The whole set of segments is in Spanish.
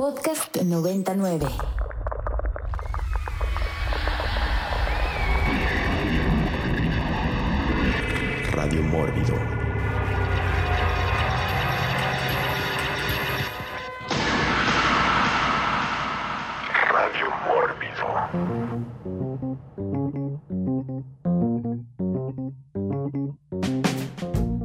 Podcast 99. Radio Mórbido. Radio Mórbido.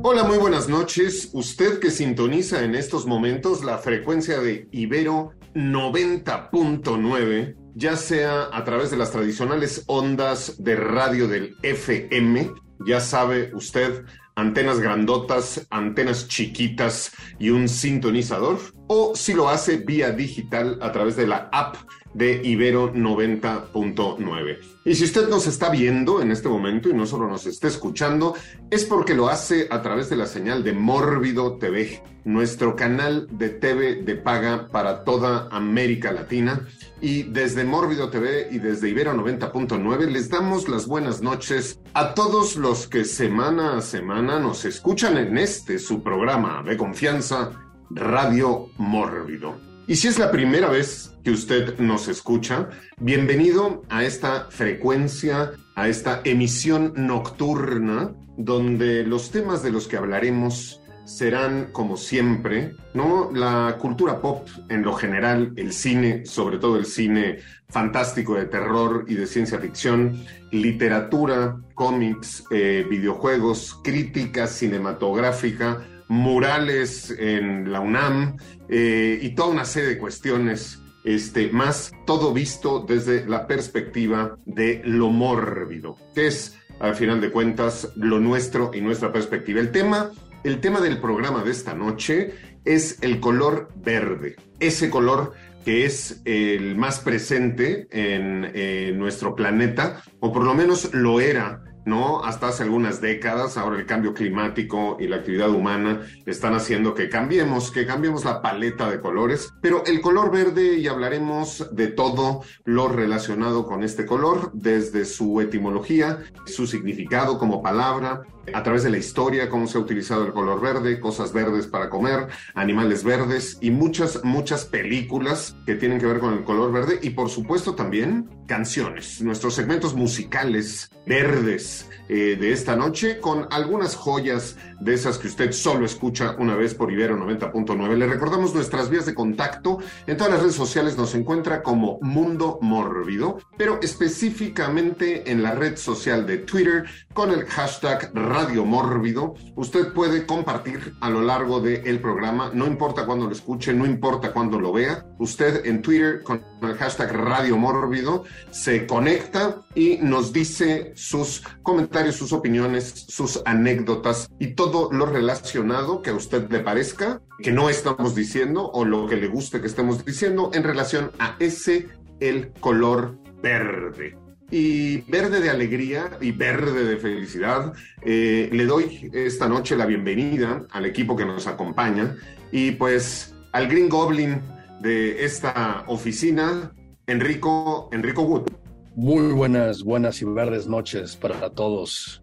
Hola, muy buenas noches. Usted que sintoniza en estos momentos la frecuencia de Ibero 90.9, ya sea a través de las tradicionales ondas de radio del FM, ya sabe usted, antenas grandotas, antenas chiquitas y un sintonizador, o si lo hace vía digital a través de la app de Ibero 90.9. Y si usted nos está viendo en este momento y no solo nos está escuchando, es porque lo hace a través de la señal de Mórbido TV, nuestro canal de TV de paga para toda América Latina. Y desde Mórbido TV y desde Ibero 90.9 les damos las buenas noches a todos los que semana a semana nos escuchan en este su programa de confianza, Radio Mórbido. Y si es la primera vez que usted nos escucha, bienvenido a esta frecuencia, a esta emisión nocturna, donde los temas de los que hablaremos serán, como siempre, ¿no? La cultura pop en lo general, el cine, sobre todo el cine fantástico de terror y de ciencia ficción, literatura, cómics, eh, videojuegos, crítica cinematográfica, murales en la UNAM eh, y toda una serie de cuestiones este, más todo visto desde la perspectiva de lo mórbido, que es, al final de cuentas, lo nuestro y nuestra perspectiva. El tema, el tema del programa de esta noche es el color verde, ese color que es el más presente en eh, nuestro planeta, o por lo menos lo era ¿no? Hasta hace algunas décadas, ahora el cambio climático y la actividad humana están haciendo que cambiemos, que cambiemos la paleta de colores, pero el color verde, y hablaremos de todo lo relacionado con este color, desde su etimología, su significado como palabra, a través de la historia, cómo se ha utilizado el color verde, cosas verdes para comer, animales verdes y muchas, muchas películas que tienen que ver con el color verde y por supuesto también canciones, nuestros segmentos musicales verdes eh, de esta noche con algunas joyas de esas que usted solo escucha una vez por Ibero 90.9. Le recordamos nuestras vías de contacto. En todas las redes sociales nos encuentra como Mundo Mórbido, pero específicamente en la red social de Twitter con el hashtag Radio Mórbido. Usted puede compartir a lo largo del programa, no importa cuándo lo escuche, no importa cuándo lo vea. Usted en Twitter con el hashtag Radio Mórbido se conecta y nos dice sus comentarios, sus opiniones, sus anécdotas y todo lo relacionado que a usted le parezca que no estamos diciendo o lo que le guste que estemos diciendo en relación a ese el color verde y verde de alegría y verde de felicidad. Eh, le doy esta noche la bienvenida al equipo que nos acompaña y pues al Green Goblin de esta oficina, Enrico, Enrico Wood. Muy buenas, buenas y verdes noches para todos.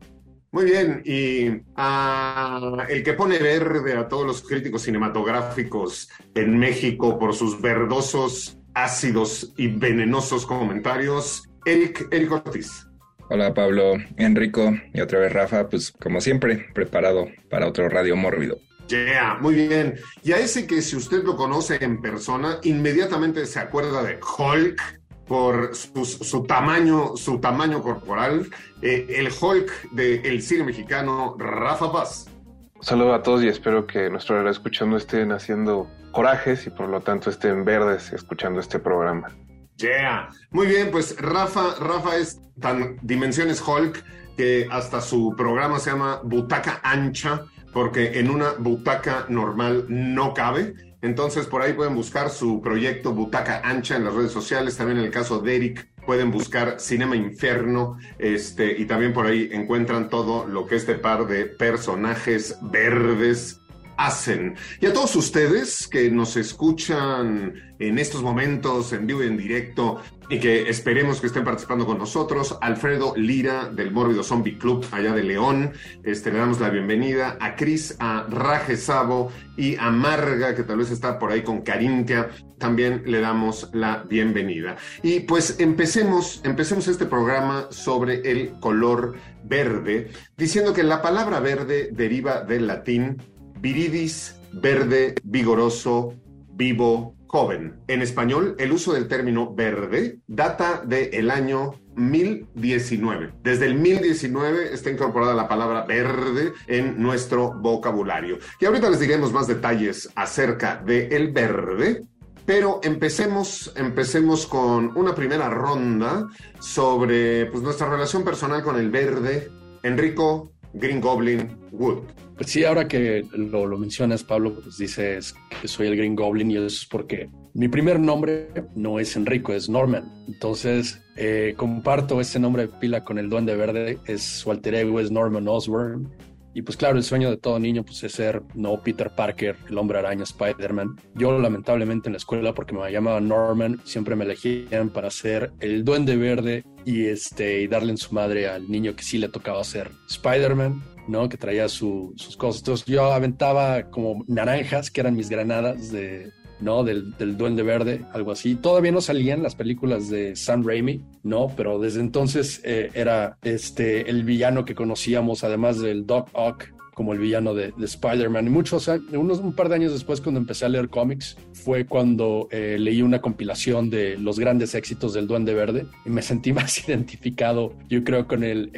Muy bien, y a el que pone verde a todos los críticos cinematográficos en México por sus verdosos, ácidos y venenosos comentarios, Eric, Eric Ortiz. Hola Pablo, Enrico y otra vez Rafa, pues como siempre, preparado para otro Radio Mórbido. Yeah, muy bien. Y a ese que si usted lo conoce en persona, inmediatamente se acuerda de Hulk por su, su tamaño, su tamaño corporal, eh, el Hulk del cine mexicano, Rafa Paz. Saludo a todos y espero que nuestro escuchando estén haciendo corajes y por lo tanto estén verdes escuchando este programa. Yeah. Muy bien, pues Rafa, Rafa es tan dimensiones Hulk que hasta su programa se llama Butaca Ancha, porque en una butaca normal no cabe. Entonces por ahí pueden buscar su proyecto Butaca Ancha en las redes sociales. También en el caso de Eric pueden buscar Cinema Inferno. Este, y también por ahí encuentran todo lo que este par de personajes verdes hacen. Y a todos ustedes que nos escuchan en estos momentos en vivo y en directo y que esperemos que estén participando con nosotros, Alfredo Lira del Mórbido Zombie Club allá de León, este, le damos la bienvenida a Cris, a Raje Sabo y a Marga, que tal vez está por ahí con Carintia, también le damos la bienvenida. Y pues empecemos, empecemos este programa sobre el color verde, diciendo que la palabra verde deriva del latín viridis, verde, vigoroso, vivo, joven. En español, el uso del término verde data del año 1019. Desde el 1019 está incorporada la palabra verde en nuestro vocabulario. Y ahorita les diremos más detalles acerca del el verde. Pero empecemos, empecemos con una primera ronda sobre pues, nuestra relación personal con el verde. Enrico Green Goblin Wood. Pues sí, ahora que lo, lo, mencionas, Pablo, pues dices que soy el Green Goblin y eso es porque mi primer nombre no es Enrico, es Norman. Entonces, eh, comparto ese nombre de pila con el Duende Verde, es su alter ego, es Norman Osborn. Y pues claro, el sueño de todo niño pues es ser, no Peter Parker, el hombre araña, Spider-Man. Yo lamentablemente en la escuela, porque me llamaban Norman, siempre me elegían para ser el duende verde y, este, y darle en su madre al niño que sí le tocaba ser Spider-Man. ¿No? Que traía sus cosas. Entonces yo aventaba como naranjas, que eran mis granadas de, ¿no? Del, Duende Verde, algo así. Todavía no salían las películas de Sam Raimi, ¿no? Pero desde entonces eh, era este, el villano que conocíamos, además del Doc Ock, como el villano de, de Spider-Man. Y muchos, unos, un par de años después, cuando empecé a leer cómics, fue cuando eh, leí una compilación de los grandes éxitos del Duende Verde y me sentí más identificado, yo creo, con el,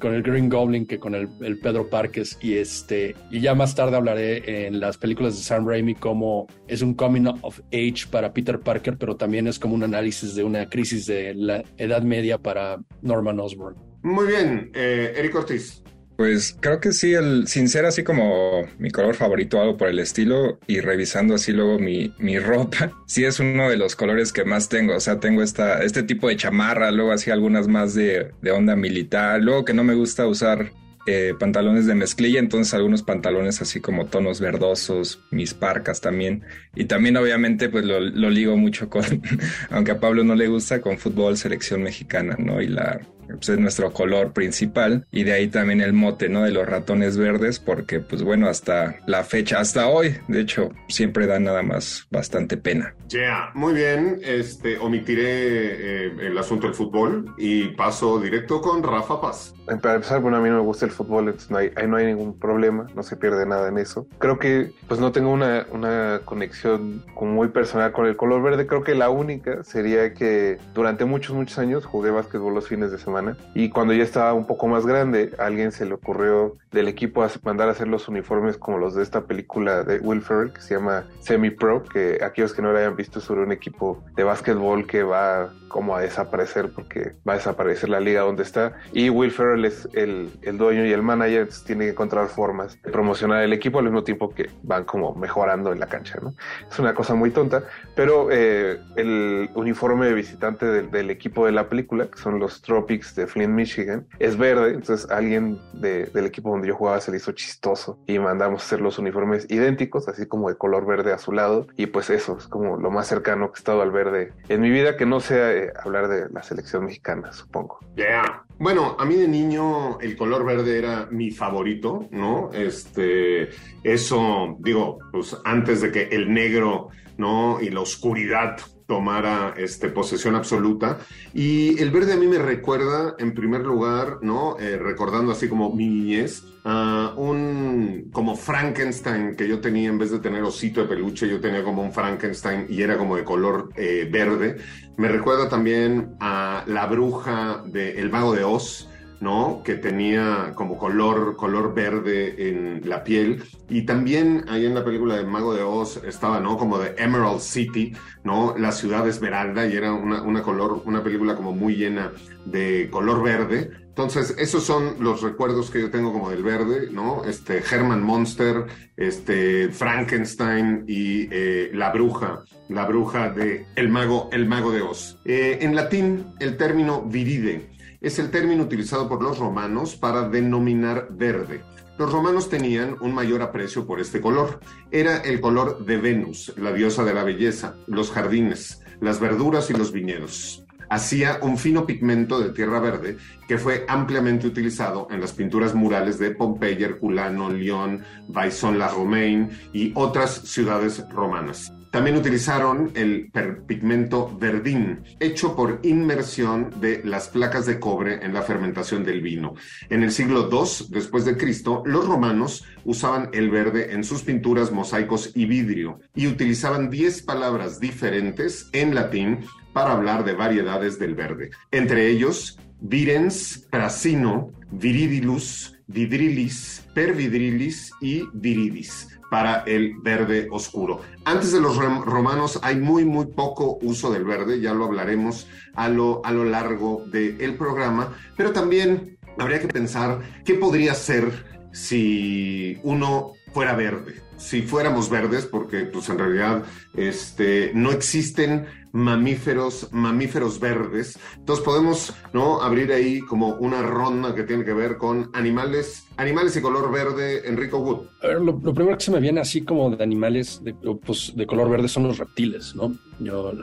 con el Green Goblin que con el, el, Pedro Parques. Y, este, y ya más tarde hablaré en las películas de Sam Raimi como es un coming of age para Peter Parker, pero también es como un análisis de una crisis de la Edad Media para Norman Osborn. Muy bien, eh, Eric Ortiz. Pues creo que sí, el, sin ser así como mi color favorito algo por el estilo y revisando así luego mi, mi ropa, sí es uno de los colores que más tengo. O sea, tengo esta, este tipo de chamarra, luego así algunas más de, de onda militar, luego que no me gusta usar eh, pantalones de mezclilla, entonces algunos pantalones así como tonos verdosos, mis parcas también. Y también obviamente pues lo, lo ligo mucho con, aunque a Pablo no le gusta, con fútbol selección mexicana, ¿no? Y la, pues es nuestro color principal y de ahí también el mote, ¿no? De los ratones verdes porque pues bueno, hasta la fecha, hasta hoy, de hecho, siempre da nada más bastante pena. Ya, yeah, muy bien, este, omitiré eh, el asunto del fútbol y paso directo con Rafa Paz. Para empezar, bueno, a mí no me gusta el fútbol, entonces no hay, ahí no hay ningún problema, no se pierde nada en eso. Creo que pues no tengo una, una conexión como muy personal con el color verde, creo que la única sería que durante muchos, muchos años jugué básquetbol los fines de semana y cuando ya estaba un poco más grande, a alguien se le ocurrió del equipo mandar a hacer los uniformes como los de esta película de Will Ferrell que se llama Semi Pro, que aquellos que no lo hayan visto sobre un equipo de básquetbol que va como a desaparecer porque va a desaparecer la liga donde está y Will Ferrell es el, el dueño y el manager, tiene que encontrar formas de promocionar el equipo al mismo tiempo que van como mejorando en la cancha, ¿no? Es una cosa muy tonta, pero eh, el uniforme de visitante del, del, equipo de la película, que son los Tropics de Flint, Michigan, es verde, entonces alguien de, del equipo donde yo jugaba se le hizo chistoso y mandamos hacer los uniformes idénticos, así como de color verde azulado, y pues eso es como lo más cercano que he estado al verde en mi vida, que no sea eh, hablar de la selección mexicana, supongo. Yeah. Bueno, a mí de niño el color verde era mi favorito, ¿no? Este, eso, digo, pues antes de que el negro, ¿no? Y la oscuridad tomara este, posesión absoluta. Y el verde a mí me recuerda, en primer lugar, ¿no? Eh, recordando así como mi niñez, a un como Frankenstein que yo tenía en vez de tener osito de peluche, yo tenía como un Frankenstein y era como de color eh, verde. Me recuerda también a la bruja de El Mago de Oz, ¿no? Que tenía como color, color verde en la piel. Y también ahí en la película de Mago de Oz estaba, ¿no? Como de Emerald City, ¿no? La ciudad esmeralda y era una, una color, una película como muy llena de color verde. Entonces, esos son los recuerdos que yo tengo como del verde, ¿no? Este Herman Monster, este Frankenstein y eh, la bruja, la bruja de El Mago, el Mago de Oz. Eh, en latín, el término viride es el término utilizado por los romanos para denominar verde. Los romanos tenían un mayor aprecio por este color. Era el color de Venus, la diosa de la belleza, los jardines, las verduras y los viñedos. Hacía un fino pigmento de tierra verde que fue ampliamente utilizado en las pinturas murales de Pompeya, Herculano, León, Vaison-la-Romaine y otras ciudades romanas. También utilizaron el pigmento verdín, hecho por inmersión de las placas de cobre en la fermentación del vino. En el siglo II después de Cristo, los romanos usaban el verde en sus pinturas, mosaicos y vidrio y utilizaban 10 palabras diferentes en latín para hablar de variedades del verde. Entre ellos, virens, prasino, viridilus, vidrilis, pervidrilis y viridis para el verde oscuro. Antes de los romanos hay muy, muy poco uso del verde, ya lo hablaremos a lo, a lo largo del programa, pero también habría que pensar qué podría ser si uno fuera verde, si fuéramos verdes, porque pues en realidad este, no existen mamíferos, mamíferos verdes. Entonces podemos ¿no? abrir ahí como una ronda que tiene que ver con animales, animales de color verde, Enrico Wood. A ver, lo, primero que se me viene así como de animales de, pues, color verde son los reptiles, ¿no?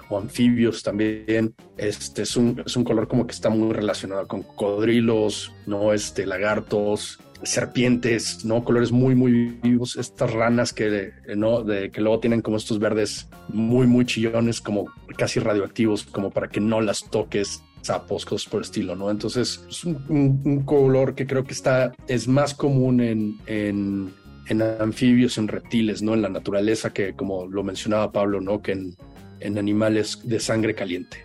O anfibios también. Este es un, es un color como que está muy relacionado con cocodrilos, ¿no? Este, lagartos, serpientes, ¿no? Colores muy, muy vivos, estas ranas que, ¿no? De, que luego tienen como estos verdes muy, muy chillones, como casi radioactivos, como para que no las toques sapos, cosas por el estilo, ¿no? Entonces, es un, color que creo que está, es más común en, en, en, anfibios, en reptiles, ¿no? En la naturaleza, que como lo mencionaba Pablo, ¿no? Que en, en animales de sangre caliente.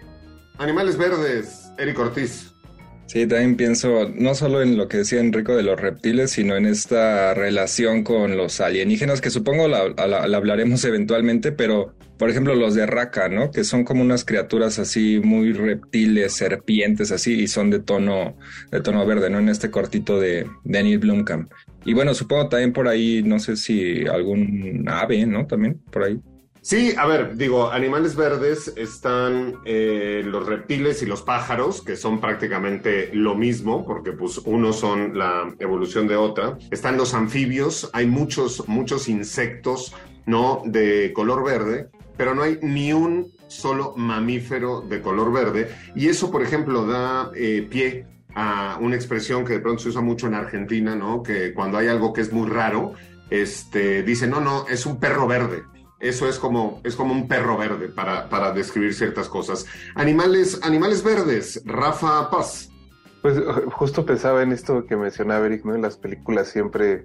Animales verdes, Eric Ortiz. Sí, también pienso no solo en lo que decía Enrico de los reptiles, sino en esta relación con los alienígenas, que supongo la, hablaremos eventualmente, pero por ejemplo los de Raka, ¿no? Que son como unas criaturas así muy reptiles, serpientes así, y son de tono, de tono verde, ¿no? En este cortito de Daniel Blumkamp. Y bueno, supongo también por ahí, no sé si algún ave, ¿no? También por ahí. Sí, a ver, digo, animales verdes están eh, los reptiles y los pájaros, que son prácticamente lo mismo, porque pues uno son la evolución de otra. Están los anfibios, hay muchos, muchos insectos, ¿no? De color verde, pero no hay ni un solo mamífero de color verde. Y eso, por ejemplo, da eh, pie a una expresión que de pronto se usa mucho en Argentina, ¿no? Que cuando hay algo que es muy raro, este, dice, no, no, es un perro verde eso es como, es como un perro verde para, para describir ciertas cosas. Animales, animales verdes, Rafa Paz. Pues justo pensaba en esto que mencionaba Eric, ¿no? En las películas siempre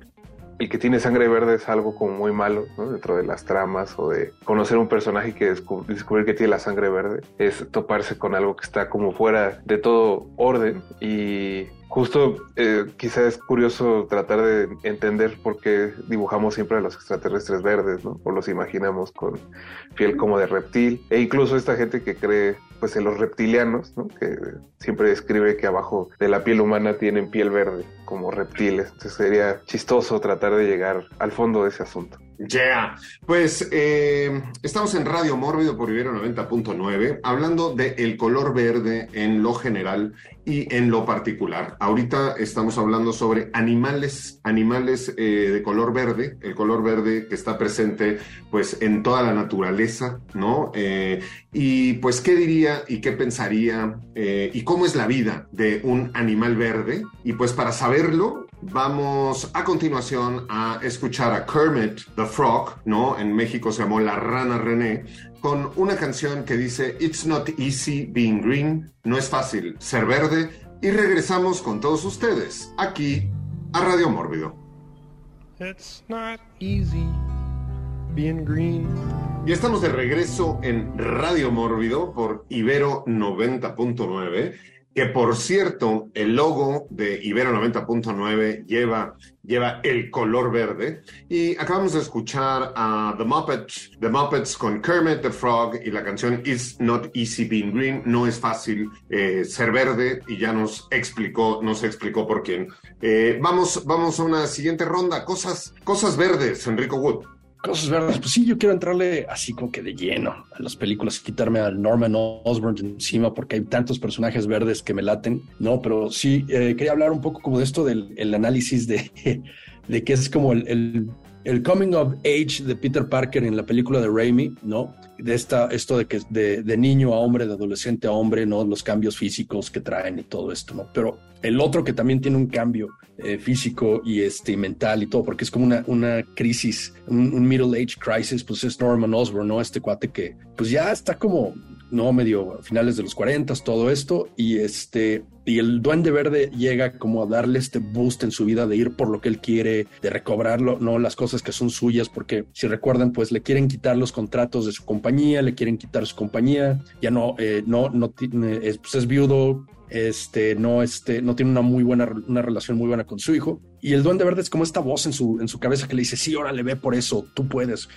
el que tiene sangre verde es algo como muy malo, ¿no? Dentro de las tramas o de conocer un personaje que descubrir que tiene la sangre verde es toparse con algo que está como fuera de todo orden y Justo eh, quizá es curioso tratar de entender por qué dibujamos siempre a los extraterrestres verdes, ¿no? O los imaginamos con piel como de reptil. E incluso esta gente que cree pues en los reptilianos, ¿no? Que siempre describe que abajo de la piel humana tienen piel verde, como reptiles. Entonces sería chistoso tratar de llegar al fondo de ese asunto. Yeah. Pues eh, estamos en Radio Mórbido por Ibero 90.9, hablando de el color verde en lo general y en lo particular. Ahorita estamos hablando sobre animales, animales eh, de color verde, el color verde que está presente pues en toda la naturaleza, ¿no? Eh, y pues, ¿qué diría y qué pensaría y cómo es la vida de un animal verde? Y pues para saberlo, Vamos a continuación a escuchar a Kermit the Frog, ¿no? En México se llamó La Rana René, con una canción que dice It's not easy being green, no es fácil ser verde, y regresamos con todos ustedes aquí a Radio Mórbido. It's not easy being green. Y estamos de regreso en Radio Mórbido por Ibero 90.9 que por cierto, el logo de Ibero 90.9 lleva, lleva el color verde. Y acabamos de escuchar a The Muppets, The Muppets con Kermit the Frog y la canción It's Not Easy Being Green. No es fácil eh, ser verde y ya nos explicó, nos explicó por quién. Eh, vamos, vamos a una siguiente ronda. Cosas, cosas verdes, Enrico Wood. Cosas verdes, pues sí, yo quiero entrarle así como que de lleno a las películas, quitarme al Norman Osborn encima porque hay tantos personajes verdes que me laten, ¿no? Pero sí, eh, quería hablar un poco como de esto del análisis de, de que es como el coming of age de Peter Parker en la película de Raimi, ¿no? De esta, esto de que de, de niño a hombre, de adolescente a hombre, ¿no? Los cambios físicos que traen y todo esto, ¿no? Pero el otro que también tiene un cambio eh, físico y este, mental y todo, porque es como una, una crisis, un, un, middle age crisis, pues es Norman Osborn, ¿no? Este cuate que pues ya está como, no, medio finales de los 40, todo esto, y este, y el duende verde llega como a darle este boost en su vida de ir por lo que él quiere, de recobrarlo, no las cosas que son suyas, porque si recuerdan, pues le quieren quitar los contratos de su compañía, le quieren quitar su compañía, ya no, eh, no, no, es, pues es viudo, este, no, este, no tiene una muy buena, una relación muy buena con su hijo. Y el duende verde es como esta voz en su, en su cabeza que le dice, sí, órale, ve por eso, tú puedes.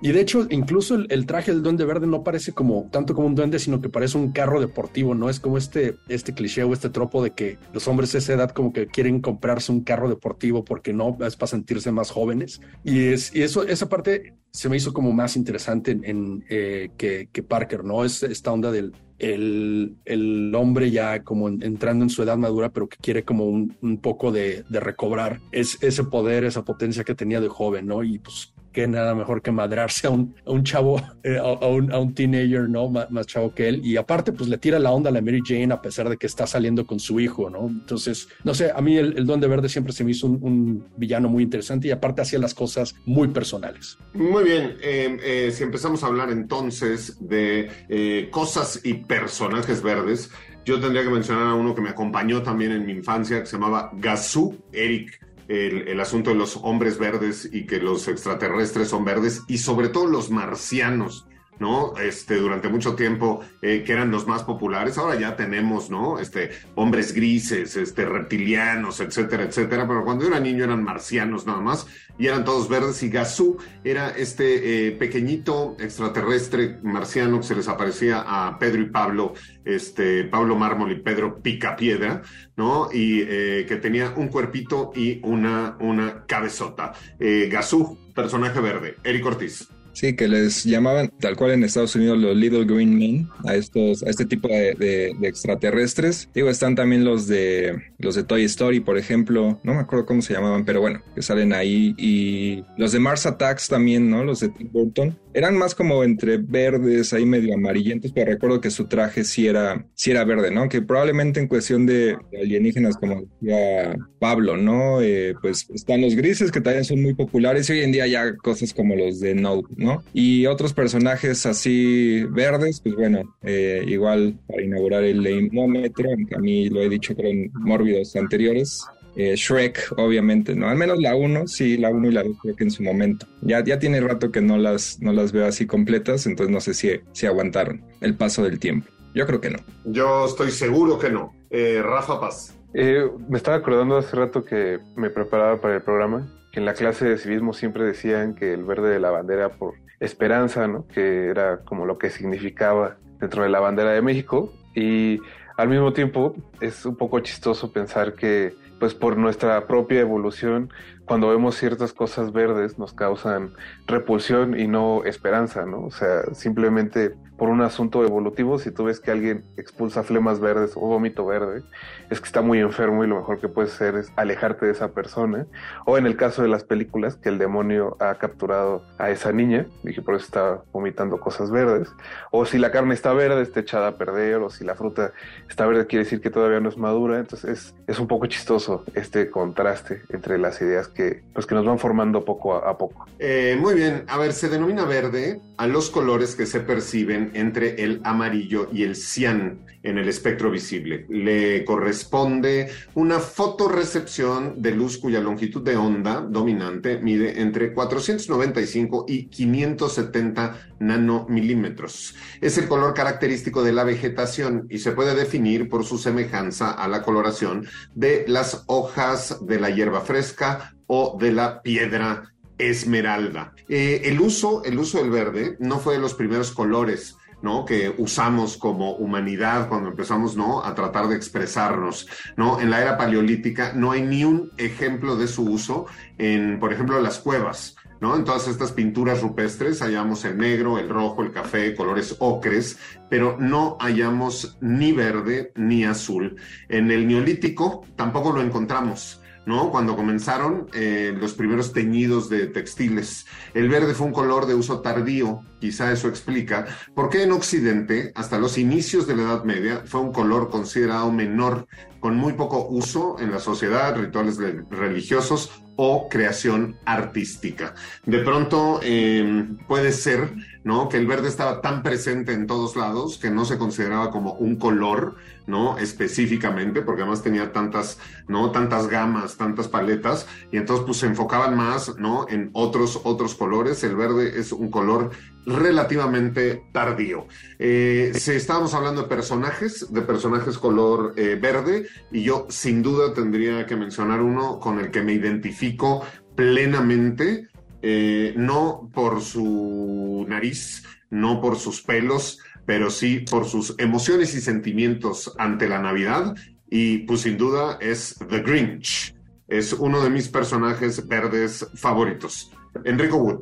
Y de hecho, incluso el, traje del duende verde no parece como tanto como un duende, sino que parece un carro deportivo, ¿no? Es como este, este cliché o este tropo de que los hombres de esa edad como que quieren comprarse un carro deportivo porque no es para sentirse más jóvenes. Y, es, y eso, esa parte se me hizo como más interesante en, eh, que, Parker, ¿no? Es esta onda del el, el hombre ya como en, entrando en su edad madura, pero que quiere como un, poco de, recobrar es, ese poder, esa potencia que tenía de joven, ¿no? Y pues que nada mejor que madrarse a un, a un chavo, eh, a, un, a, un, teenager, ¿no? Más, chavo que él. Y aparte, pues le tira la onda a la Mary Jane a pesar de que está saliendo con su hijo, ¿no? Entonces, no sé, a mí el, el Duende Verde siempre se me hizo un, un, villano muy interesante y aparte hacía las cosas muy personales. Muy bien, eh, eh, si empezamos a hablar entonces de cosas y personajes verdes, yo tendría que mencionar a uno que me acompañó también en mi infancia, que se llamaba Gazú Eric el, el, asunto de los hombres verdes y que los extraterrestres son verdes y sobre todo los marcianos. ¿No? Este, durante mucho tiempo, eh, que eran los más populares. Ahora ya tenemos, ¿no? Este, hombres grises, este, reptilianos, etcétera, etcétera. Pero cuando yo era niño eran marcianos nada más y eran todos verdes. Y Gazú era este eh, pequeñito extraterrestre marciano que se les aparecía a Pedro y Pablo, este, Pablo Mármol y Pedro Picapiedra, ¿no? Y eh, que tenía un cuerpito y una, una cabezota. Gazú, personaje verde. Eric Ortiz. Sí, que les llamaban tal cual en Estados Unidos los Little Green Men a estos, a este tipo de, de, de, extraterrestres. Digo, están también los de los de Toy Story, por ejemplo. No me acuerdo cómo se llamaban, pero bueno, que salen ahí. Y los de Mars Attacks también, ¿no? Los de Tim Burton. Eran más como entre verdes, ahí medio amarillentos, pero recuerdo que su traje sí era, sí era verde, ¿no? Que probablemente en cuestión de, de alienígenas, como decía Pablo, ¿no? Eh, pues están los grises, que también son muy populares. Y hoy en día ya cosas como los de No, ¿no? Y otros personajes así verdes, pues bueno, eh, igual para inaugurar el leimómetro, a mí lo he dicho creo en mórbidos anteriores, eh, Shrek, obviamente, ¿no? Al menos la 1, sí, la 1 y la 2 creo que en su momento. Ya, ya tiene rato que no las, no las veo así completas, entonces no sé si, si aguantaron el paso del tiempo. Yo creo que no. Yo estoy seguro que no. Eh, Rafa Paz. Eh, me estaba acordando hace rato que me preparaba para el programa, en la clase de civismo siempre decían que el verde de la bandera por esperanza, ¿no? Que era como lo que significaba dentro de la bandera de México. Y al mismo tiempo es un poco chistoso pensar que, pues por nuestra propia evolución, cuando vemos ciertas cosas verdes nos causan repulsión y no esperanza, ¿no? O sea, simplemente por un asunto evolutivo, si tú ves que alguien expulsa flemas verdes o vómito verde, es que está muy enfermo y lo mejor que puedes hacer es alejarte de esa persona. O en el caso de las películas, que el demonio ha capturado a esa niña y que por eso está vomitando cosas verdes. O si la carne está verde, está echada a perder. O si la fruta está verde, quiere decir que todavía no es madura. Entonces es, es un poco chistoso este contraste entre las ideas que, pues, que nos van formando poco a, poco. Eh, muy bien, a ver, se denomina verde a los colores que se perciben entre el amarillo y el cian en el espectro visible. Le corresponde una fotorecepción de luz cuya longitud de onda dominante mide entre 495 y 570 nanomilímetros. Es el color característico de la vegetación y se puede definir por su semejanza a la coloración de las hojas de la hierba fresca o de la piedra esmeralda. Eh, el uso, el uso del verde no fue de los primeros colores. ¿no? que usamos como humanidad cuando empezamos ¿no? a tratar de expresarnos. ¿no? En la era paleolítica no hay ni un ejemplo de su uso en, por ejemplo, las cuevas. ¿No? En todas estas pinturas rupestres hallamos el negro, el rojo, el café, colores ocres, pero no hallamos ni verde ni azul. En el neolítico tampoco lo encontramos. ¿No? Cuando comenzaron eh, los primeros teñidos de textiles. El verde fue un color de uso tardío, quizá eso explica por qué en Occidente, hasta los inicios de la Edad Media, fue un color considerado menor, con muy poco uso en la sociedad, rituales religiosos o creación artística. De pronto eh, puede ser ¿no? que el verde estaba tan presente en todos lados que no se consideraba como un color, ¿no? Específicamente, porque además tenía tantas, ¿no? Tantas gamas, tantas paletas, y entonces pues se enfocaban más, ¿no? En otros, otros colores. El verde es un color relativamente tardío. Eh, si estábamos hablando de personajes, de personajes color eh, verde, y yo sin duda tendría que mencionar uno con el que me identifico plenamente, eh, no por su nariz, no por sus pelos, pero sí por sus emociones y sentimientos ante la Navidad. Y pues sin duda es The Grinch. Es uno de mis personajes verdes favoritos. Enrico Wood.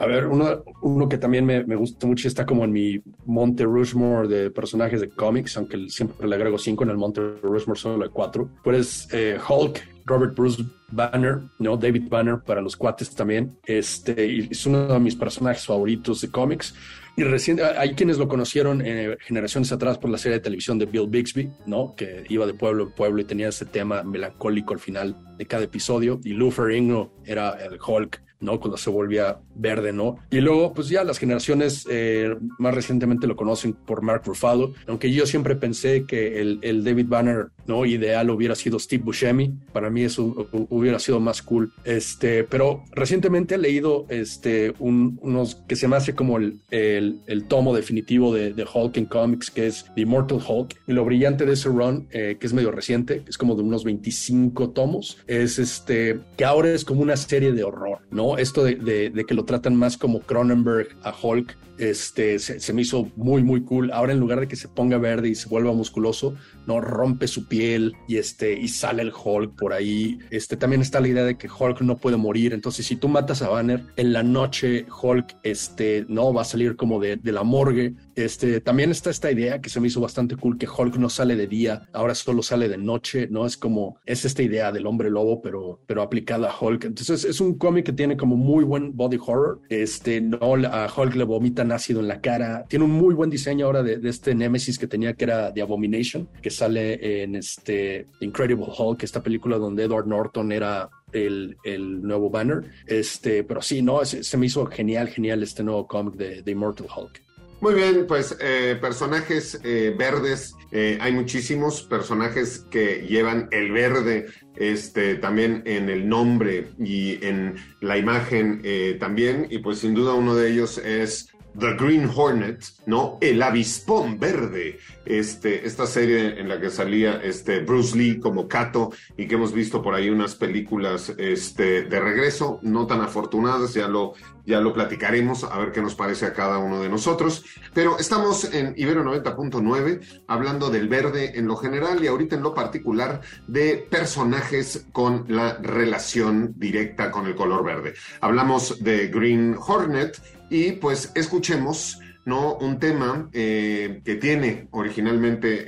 A ver, uno, uno que también me, me, gusta mucho está como en mi Monte Rushmore de personajes de cómics, aunque siempre le agrego cinco, en el Monte Rushmore solo hay cuatro. Pues eh, Hulk, Robert Bruce Banner, ¿no? David Banner para los cuates también. Este, es uno de mis personajes favoritos de cómics. Y recién hay quienes lo conocieron en generaciones atrás por la serie de televisión de Bill Bixby, ¿no? Que iba de pueblo en pueblo y tenía ese tema melancólico al final de cada episodio. Y Lou Ferrigno era el Hulk ¿no? Cuando se volvía verde, ¿no? Y luego, pues ya las generaciones eh, más recientemente lo conocen por Mark Ruffalo, aunque yo siempre pensé que el, el, David Banner, ¿no? Ideal hubiera sido Steve Buscemi, para mí eso hubiera sido más cool, este, pero recientemente he leído, este, unos que se me hace como el, el, el tomo definitivo de, de, Hulk en Comics, que es The Immortal Hulk, y lo brillante de ese run, eh, que es medio reciente, es como de unos 25 tomos, es este, que ahora es como una serie de horror, ¿no? Esto de, que lo tratan más como Cronenberg a Hulk, este, se, me hizo muy, muy cool. Ahora en lugar de que se ponga verde y se vuelva musculoso, no rompe su piel y, este, y sale el Hulk por ahí. Este, también está la idea de que Hulk no puede morir. Entonces, si tú matas a Banner, en la noche Hulk este, no va a salir como de, de la morgue este, también está esta idea que se me hizo bastante cool, que Hulk no sale de día, ahora solo sale de noche, ¿no? Es como, es esta idea del hombre lobo, pero, pero aplicada a Hulk. Entonces es un cómic que tiene como muy buen body horror. Este, no, a Hulk le vomitan ácido en la cara. Tiene un muy buen diseño ahora de, este Nemesis que tenía, que era The Abomination, que sale en este Incredible Hulk, esta película donde Edward Norton era el, el, nuevo banner. Este, pero sí, no, se, se, me hizo genial, genial este nuevo cómic de, de Immortal Hulk. Muy bien, pues eh, personajes eh, verdes, eh, hay muchísimos personajes que llevan el verde este, también en el nombre y en la imagen también, y pues sin duda uno de ellos es The Green Hornet, ¿no? El avispón verde, este, esta serie en la que salía este Bruce Lee como Kato y que hemos visto por ahí unas películas este, de regreso, no tan afortunadas, ya lo, ya lo platicaremos, a ver qué nos parece a cada uno de nosotros. Pero estamos en Ibero 90.9 hablando del verde en lo general y ahorita en lo particular de personajes con la relación directa con el color verde. Hablamos de Green Hornet y pues escuchemos ¿no? un tema eh, que tiene originalmente eh,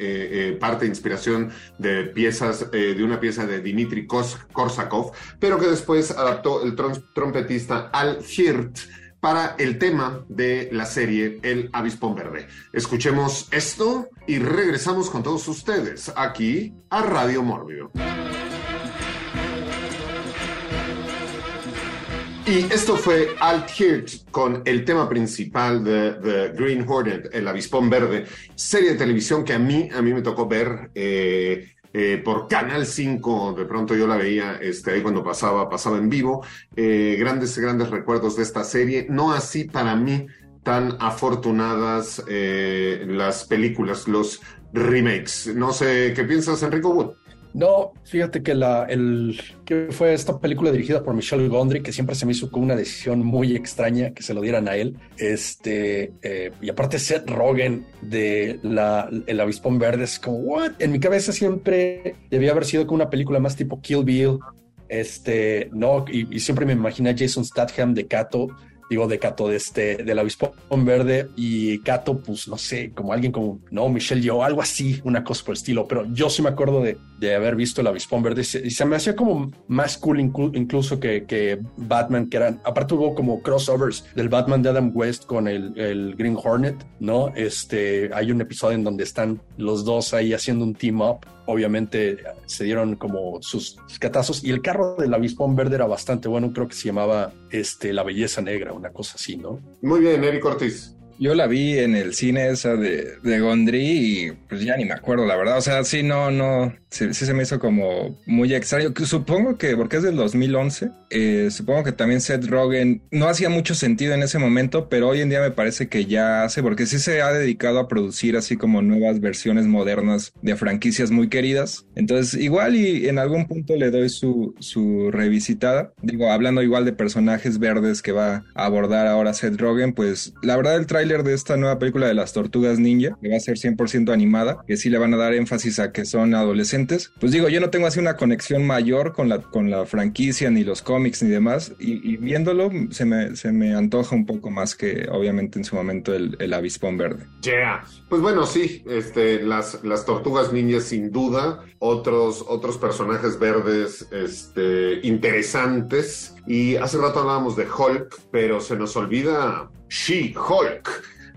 eh, parte de inspiración de piezas, de una pieza de Dmitry Korsakov, pero que después adaptó el trompetista Al Hirt para el tema de la serie El Avispón Verde. Escuchemos esto y regresamos con todos ustedes aquí a Radio Mórbido. Y esto fue Alt Hirt con el tema principal de The Green Hornet, el avispón verde, serie de televisión que a mí, a mí me tocó ver eh, eh, por Canal 5, de pronto yo la veía este, ahí cuando pasaba, pasaba en vivo. Eh, grandes, grandes recuerdos de esta serie, no así para mí tan afortunadas las películas, los remakes. No sé, ¿qué piensas, Enrico Wood? No, fíjate que la el que fue esta película dirigida por Michel Gondry, que siempre se me hizo con una decisión muy extraña que se lo dieran a él. Este, eh, y aparte Seth Rogen de la, El Avispón Verde es como, ¿what? En mi cabeza siempre debía haber sido como una película más tipo Kill Bill. Este, no, y, y siempre me imaginé a Jason Statham de Cato digo, de Cato, de este, del avispón verde y Cato, pues no sé, como alguien como, no, Michelle Yeoh, algo así, una cosa por el estilo, pero yo sí me acuerdo de, de haber visto el avispón verde y se, me hacía como más cool inclu- incluso que, que Batman, que eran, aparte hubo como crossovers del Batman de Adam West con el, el Green Hornet, ¿no? Este, hay un episodio en donde están los dos ahí haciendo un team up obviamente se dieron como sus, catazos y el carro del avispón verde era bastante bueno, creo que se llamaba este, La Belleza Negra, una cosa así, ¿no? Muy bien, Eric Ortiz. Yo la vi en el cine esa de, de Gondry y pues ya ni me acuerdo, la verdad. O sea, sí, no, no, sí, sí se me hizo como muy extraño. Supongo que, porque es del 2011, eh, supongo que también Seth Rogen no hacía mucho sentido en ese momento, pero hoy en día me parece que ya hace, porque sí se ha dedicado a producir así como nuevas versiones modernas de franquicias muy queridas. Entonces, igual y en algún punto le doy su, su revisitada. Digo, hablando igual de personajes verdes que va a abordar ahora Seth Rogen, pues la verdad el tráiler de esta nueva película de las tortugas ninja, que va a ser 100% animada, que sí le van a dar énfasis a que son adolescentes. Pues digo, yo no tengo así una conexión mayor con la, con la franquicia, ni los cómics, ni demás, y, y viéndolo se me, se me antoja un poco más que obviamente en su momento el, el avispón verde. Yeah. Pues bueno, sí, este, las, las tortugas ninjas sin duda, otros, otros personajes verdes este, interesantes. Y hace rato hablábamos de Hulk, pero se nos olvida She-Hulk.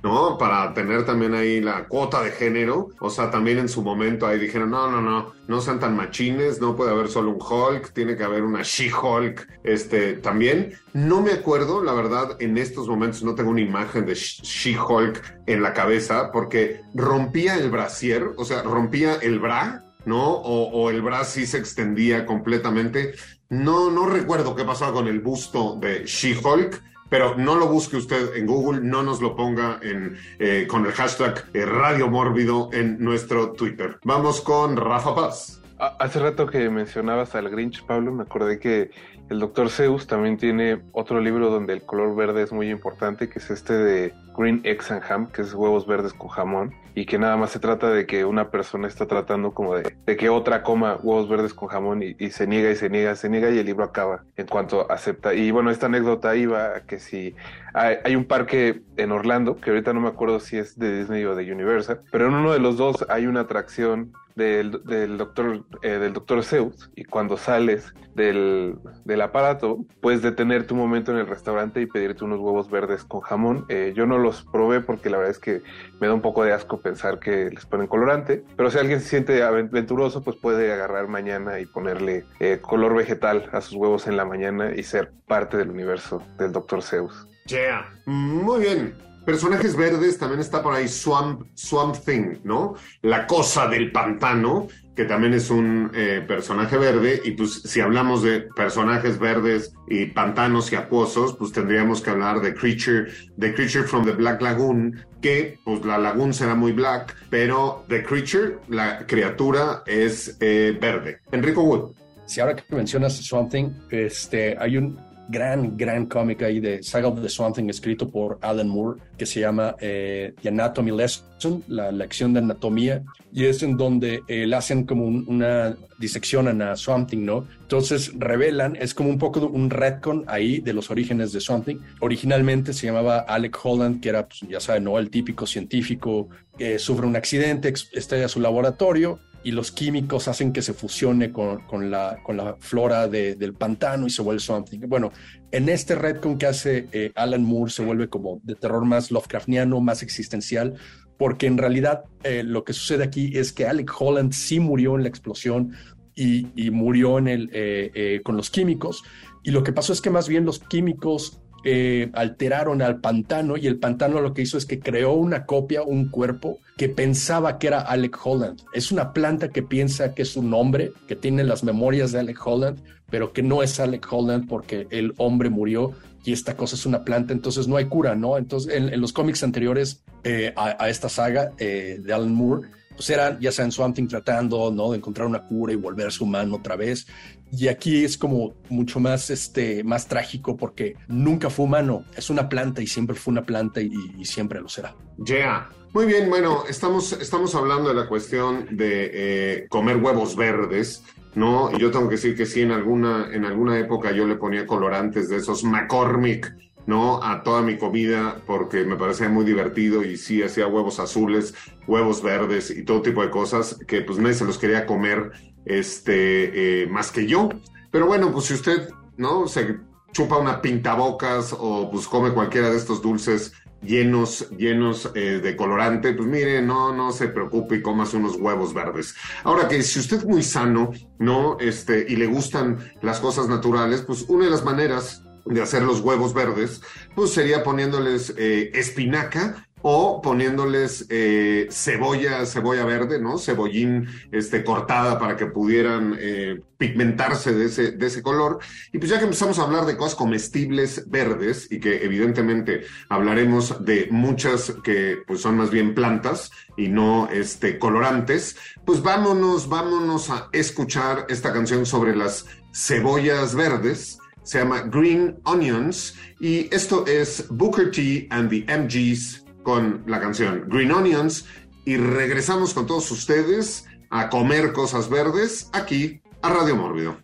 ¿no? Para tener también ahí la cuota de género. O sea, también en su momento ahí dijeron, no, no, no, no sean tan machines, no puede haber solo un Hulk, tiene que haber una She-Hulk, este, también. No me acuerdo, la verdad, en estos momentos no tengo una imagen de She-Hulk en la cabeza porque rompía el brasier, o sea, rompía el bra, ¿no? O, el bra sí se extendía completamente. No, no recuerdo qué pasaba con el busto de She-Hulk pero no lo busque usted en Google, no nos lo ponga en, eh, con el hashtag eh, Radio Mórbido en nuestro Twitter. Vamos con Rafa Paz. Hace rato que mencionabas al Grinch, Pablo, me acordé que el doctor Zeus también tiene otro libro donde el color verde es muy importante, que es este de Green Eggs and Ham, que es huevos verdes con jamón, y que nada más se trata de que una persona está tratando como de, que otra coma huevos verdes con jamón y, y, se niega y se niega, se niega y el libro acaba en cuanto acepta. Y bueno, esta anécdota iba a que si hay, hay un parque en Orlando, que ahorita no me acuerdo si es de Disney o de Universal, pero en uno de los dos hay una atracción del, del doctor eh, del doctor Zeus y cuando sales del, del, aparato puedes detenerte un momento en el restaurante y pedirte unos huevos verdes con jamón. Eh, yo no los probé porque la verdad es que me da un poco de asco pensar que les ponen colorante pero si alguien se siente aventuroso pues puede agarrar mañana y ponerle eh, color vegetal a sus huevos en la mañana y ser parte del universo del doctor Zeus. Yeah. Muy bien personajes verdes, también está por ahí Swamp, Swamp Thing, ¿no? La cosa del pantano, que también es un eh, personaje verde, y pues si hablamos de personajes verdes y pantanos y acuosos, pues tendríamos que hablar de Creature, de Creature from the Black Lagoon, que pues la lagoon será muy black, pero The Creature, la criatura, es eh, verde. Enrico Wood. Si ahora que mencionas Swamp Thing, este, hay un gran, gran cómic ahí de Saga of the Swamp Thing escrito por Alan Moore que se llama eh, The Anatomy Lesson, la lección de anatomía, y es en donde eh, le hacen como un, una disección a Swamp Thing, ¿no? Entonces revelan, es como un poco un retcon ahí de los orígenes de Swamp Thing. Originalmente se llamaba Alec Holland, que era, pues, ya saben, ¿no? El típico científico que sufre un accidente, estalla su laboratorio, y los químicos hacen que se fusione con, con, la, con la, flora de, del pantano y se vuelve something. Bueno, en este retcon que hace eh, Alan Moore se vuelve como de terror más Lovecraftiano, más existencial, porque en realidad eh, lo que sucede aquí es que Alec Holland sí murió en la explosión y, y murió en el, eh, con los químicos, y lo que pasó es que más bien los químicos eh, alteraron al pantano y el pantano lo que hizo es que creó una copia, un cuerpo que pensaba que era Alec Holland. Es una planta que piensa que es un hombre, que tiene las memorias de Alec Holland, pero que no es Alec Holland porque el hombre murió y esta cosa es una planta, entonces no hay cura, ¿no? Entonces en, los cómics anteriores eh, a, a, esta saga eh, de Alan Moore, pues era ya sea en Swamp tratando, ¿no? De encontrar una cura y volverse humano otra vez. Y aquí es como mucho más, este, más trágico porque nunca fue humano, es una planta y siempre fue una planta y, siempre lo será. Yeah. Muy bien, bueno, estamos, estamos hablando de la cuestión de eh, comer huevos verdes, ¿no? Y yo tengo que decir que sí, en alguna, en alguna época yo le ponía colorantes de esos McCormick ¿no? A toda mi comida porque me parecía muy divertido y sí hacía huevos azules, huevos verdes y todo tipo de cosas que pues nadie se los quería comer este, eh, más que yo. Pero bueno, pues si usted, ¿no? Se chupa una pintabocas o pues come cualquiera de estos dulces llenos, llenos eh, de colorante, pues mire, no, no se preocupe y comas unos huevos verdes. Ahora que si usted es muy sano, ¿no? Este, y le gustan las cosas naturales, pues una de las maneras de hacer los huevos verdes, pues sería poniéndoles eh, espinaca o poniéndoles eh, cebolla, cebolla verde, ¿no? Cebollín este, cortada para que pudieran eh, pigmentarse de ese, de ese color. Y pues ya que empezamos a hablar de cosas comestibles verdes y que evidentemente hablaremos de muchas que pues son más bien plantas y no este, colorantes, pues vámonos, vámonos a escuchar esta canción sobre las cebollas verdes se llama Green Onions y esto es Booker T and the MGs con la canción Green Onions y regresamos con todos ustedes a comer cosas verdes aquí a Radio Mórbido.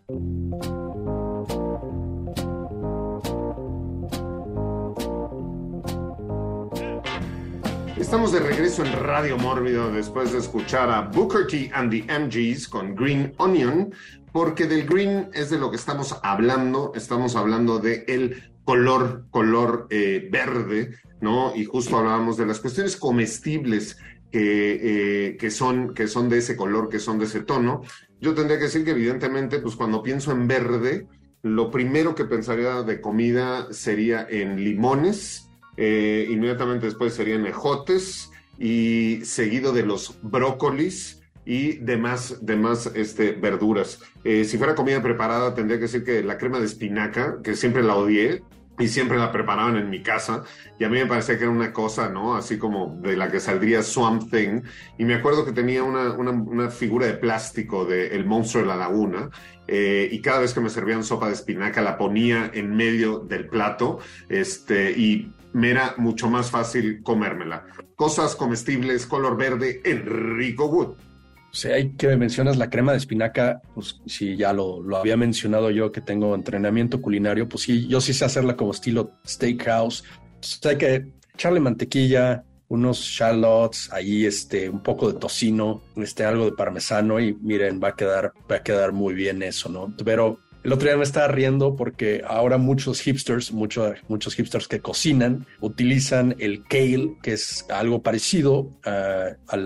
Estamos de regreso en Radio Mórbido después de escuchar a Booker T and the MGs con Green Onion, porque del green es de lo que estamos hablando, estamos hablando de el color, color eh, verde, ¿no? Y justo hablábamos de las cuestiones comestibles que, eh, que, son, que son de ese color, que son de ese tono. Yo tendría que decir que evidentemente, pues cuando pienso en verde, lo primero que pensaría de comida sería en limones, eh, inmediatamente después serían ejotes y seguido de los brócolis, y demás, demás este, verduras. Eh, si fuera comida preparada, tendría que decir que la crema de espinaca, que siempre la odié, y siempre la preparaban en mi casa y a mí me parecía que era una cosa, ¿no? Así como de la que saldría Swamp Thing y me acuerdo que tenía una, una, una figura de plástico de El monstruo de la laguna eh, y cada vez que me servían sopa de espinaca la ponía en medio del plato este, y me era mucho más fácil comérmela. Cosas comestibles, color verde, Enrico Wood. O sea, hay que mencionas la crema de espinaca, pues si ya lo, lo, había mencionado yo que tengo entrenamiento culinario, pues sí, yo sí sé hacerla como estilo steakhouse. Entonces hay que echarle mantequilla, unos shallots, ahí este, un poco de tocino, este, algo de parmesano y miren, va a quedar, va a quedar muy bien eso, ¿no? Pero el otro día me estaba riendo porque ahora muchos hipsters, muchos, hipsters que cocinan, utilizan el kale, que es algo parecido uh, a,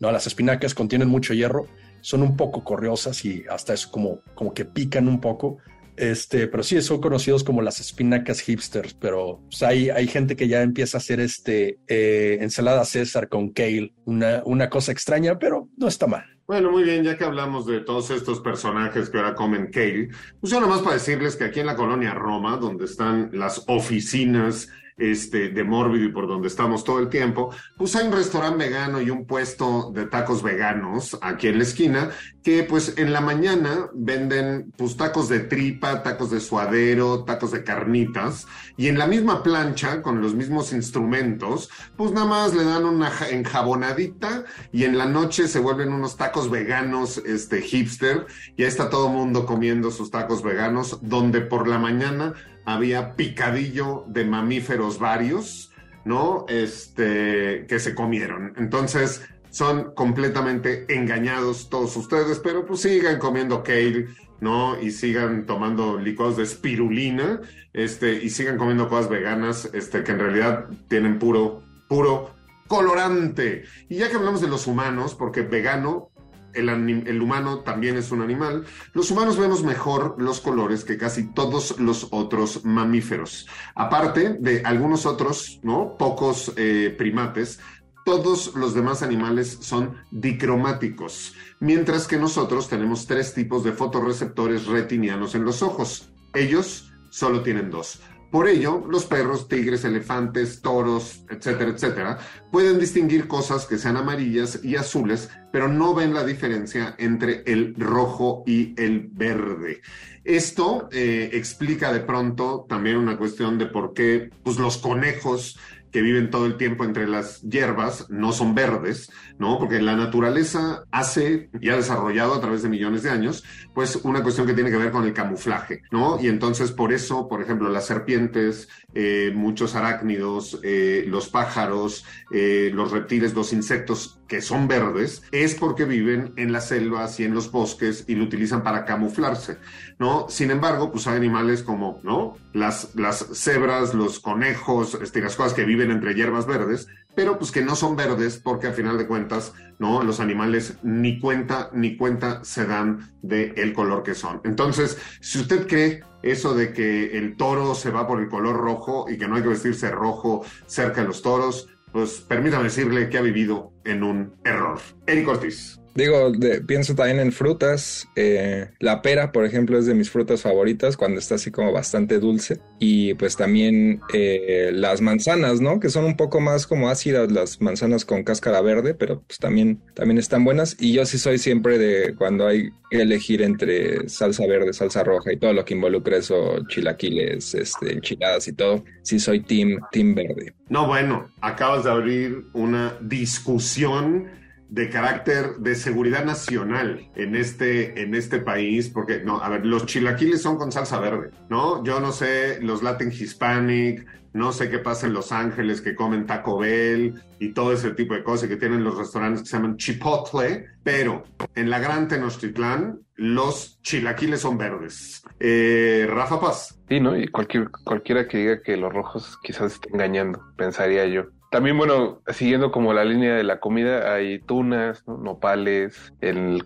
las espinacas, contienen mucho hierro, son un poco corriosas y hasta eso como, que pican un poco. Este, pero sí, son conocidos como las espinacas hipsters, pero pues, hay, gente que ya empieza a hacer este eh, ensalada César con kale, una cosa extraña, pero no está mal. Bueno, muy bien, ya que hablamos de todos estos personajes que ahora comen kale, pues yo más para decirles que aquí en la colonia Roma, donde están las oficinas este, de Mórbido y por donde estamos todo el tiempo, pues hay un restaurante vegano y un puesto de tacos veganos aquí en la esquina, que pues en la mañana venden pues tacos de tripa, tacos de suadero, tacos de carnitas, y en la misma plancha, con los mismos instrumentos, pues nada más le dan una enjabonadita y en la noche se vuelven unos tacos veganos, este, hipster, y ahí está todo el mundo comiendo sus tacos veganos, donde por la mañana había picadillo de mamíferos varios, ¿no? Este, que se comieron. Entonces, son completamente engañados todos ustedes, pero pues sigan comiendo kale, ¿no? Y sigan tomando licuados de espirulina, este, y sigan comiendo cosas veganas, este, que en realidad tienen puro, puro colorante. Y ya que hablamos de los humanos, porque vegano el, humano también es un animal, los humanos vemos mejor los colores que casi todos los otros mamíferos. Aparte de algunos otros, ¿no? Pocos eh, primates, todos los demás animales son dicromáticos, mientras que nosotros tenemos tres tipos de fotorreceptores retinianos en los ojos. Ellos solo tienen dos. Por ello, los perros, tigres, elefantes, toros, etcétera, etcétera, pueden distinguir cosas que sean amarillas y azules, pero no ven la diferencia entre el rojo y el verde. Esto eh, explica de pronto también una cuestión de por qué pues, los conejos que viven todo el tiempo entre las hierbas no son verdes, ¿no? Porque la naturaleza hace y ha desarrollado a través de millones de años, pues una cuestión que tiene que ver con el camuflaje, ¿no? Y entonces por eso, por ejemplo, las serpientes, eh, muchos arácnidos, eh, los pájaros, eh, los reptiles, los insectos que son verdes, es porque viven en las selvas y en los bosques y lo utilizan para camuflarse, ¿no? Sin embargo, pues hay animales como, ¿no? Las, las cebras, los conejos, este, las cosas que viven entre hierbas verdes, pero pues que no son verdes porque a final de cuentas, ¿no? Los animales ni cuenta, ni cuenta se dan del el color que son. Entonces, si usted cree eso de que el toro se va por el color rojo y que no hay que vestirse rojo cerca de los toros, pues permítame decirle que ha vivido en un error. Eric Ortiz. Digo, de- pienso también en frutas. eh, la pera, por ejemplo, es de mis frutas favoritas cuando está así como bastante dulce. Y pues también eh, las manzanas, ¿no? Que son un poco más como ácidas las manzanas con cáscara verde, pero pues también, también están buenas. Y yo sí soy siempre de cuando hay que elegir entre salsa verde, salsa roja y todo lo que involucra eso, chilaquiles, este, enchiladas y todo. Sí soy team, team verde. No, bueno, acabas de abrir una discusión de carácter de seguridad nacional en este, en este país, porque, no, a ver, los chilaquiles son con salsa verde, ¿no? Yo no sé, los Latin Hispanic, no sé qué pasa en Los Ángeles, que comen Taco Bell y todo ese tipo de cosas que tienen los restaurantes que se llaman Chipotle, pero en la Gran Tenochtitlán los chilaquiles son verdes. Eh, Rafa Paz. Sí, ¿no? Y cualquier, cualquiera que diga que los rojos quizás esté engañando, pensaría yo. También, bueno, siguiendo como la línea de la comida, hay tunas, ¿no? nopales.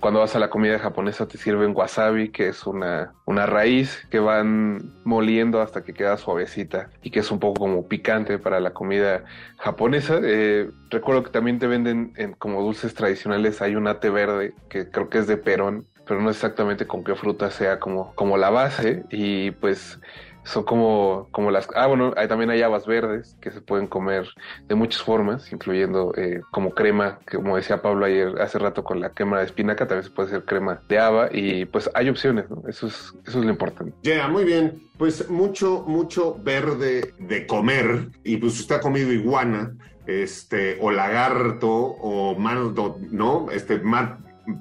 Cuando vas a la comida japonesa te sirven wasabi, que es una, una raíz que van moliendo hasta que queda suavecita y que es un poco como picante para la comida japonesa. Eh, recuerdo que también te venden en, como dulces tradicionales, hay un ate verde que creo que es de Perón, pero no exactamente con qué fruta sea como, como la base y pues son como, como las... Ah, bueno, hay, también hay habas verdes que se pueden comer de muchas formas, incluyendo eh, como crema, que como decía Pablo ayer hace rato con la crema de espinaca, también se puede hacer crema de haba y pues hay opciones, ¿no? Eso es, eso es lo importante. Ya, muy bien. Pues mucho, mucho verde de comer. Y pues usted ha comido iguana, este, o lagarto, o mardo, ¿no? Este,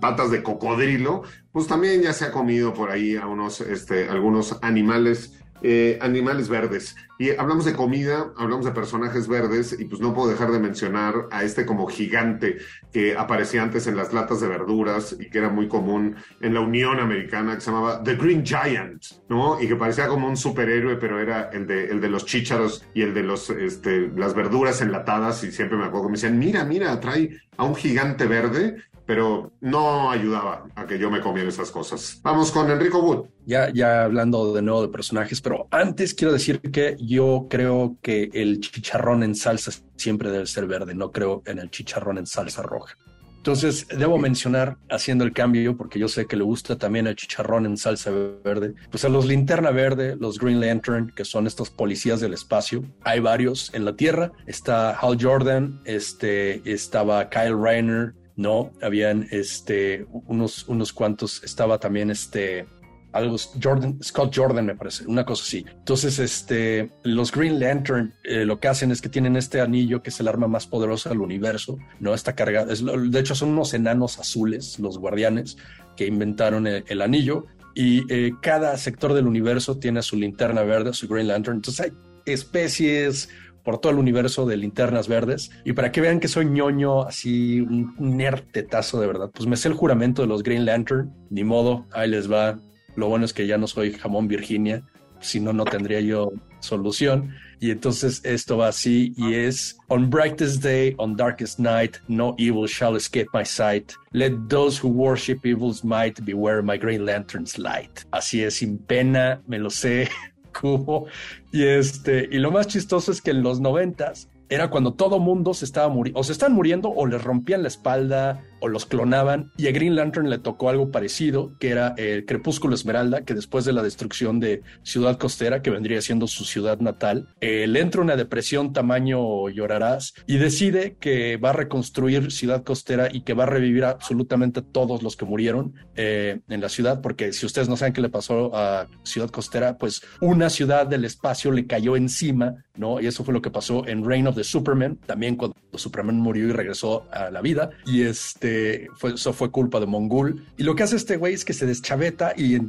patas de cocodrilo. Pues también ya se ha comido por ahí a este, algunos animales. Eh, animales verdes. Y hablamos de comida, hablamos de personajes verdes, y pues no puedo dejar de mencionar a este como gigante que aparecía antes en las latas de verduras y que era muy común en la Unión Americana, que se llamaba The Green Giant, ¿no? Y que parecía como un superhéroe, pero era el de, los chícharos y el de este, las verduras enlatadas, y siempre me acuerdo que me decían, mira, mira, trae a un gigante verde, pero no ayudaba a que yo me comiera esas cosas. Vamos con Enrico Wood. Ya, ya hablando de nuevo de personajes, pero antes quiero decir que yo creo que el chicharrón en salsa siempre debe ser verde, no creo en el chicharrón en salsa roja. Entonces, debo mencionar, haciendo el cambio, porque yo sé que le gusta también el chicharrón en salsa verde, pues a los linterna verde, los Green Lantern, que son estos policías del espacio, hay varios en la Tierra. Está Hal Jordan, este, estaba Kyle Rayner, no, habían este, unos, unos cuantos, estaba también este, algo Jordan, Scott Jordan me parece, una cosa así. Entonces, este, los Green Lantern eh, lo que hacen es que tienen este anillo que es el arma más poderosa del universo, no está cargado, es, de hecho son unos enanos azules, los guardianes, que inventaron el, el anillo y eh, cada sector del universo tiene su linterna verde, su Green Lantern. Entonces hay especies por todo el universo de linternas verdes. Y para que vean que soy ñoño, así un un nerd tetazo de verdad, pues me sé el juramento de los Green Lantern, ni modo, ahí les va. Lo bueno es que ya no soy jamón Virginia, si no, no tendría yo solución. Y entonces esto va así y es On brightest day, on darkest night, no evil shall escape my sight. Let those who worship evil's might beware my green lantern's light. Así es, sin pena, me lo sé, cubo. Y este, y lo más chistoso es que en los noventas era cuando todo mundo se estaba muriendo, o se están muriendo o les rompían la espalda o los clonaban y a Green Lantern le tocó algo parecido, que era el Crepúsculo Esmeralda, que después de la destrucción de Ciudad Costera, que vendría siendo su ciudad natal, eh, le entra una depresión tamaño llorarás y decide que va a reconstruir Ciudad Costera y que va a revivir absolutamente todos los que murieron eh, en la ciudad, porque si ustedes no saben qué le pasó a Ciudad Costera, pues una ciudad del espacio le cayó encima, ¿no? Y eso fue lo que pasó en Reign of the Superman, también cuando Superman murió y regresó a la vida. Y este, fue, eso fue culpa de Mongul. Y lo que hace este güey es que se deschaveta y,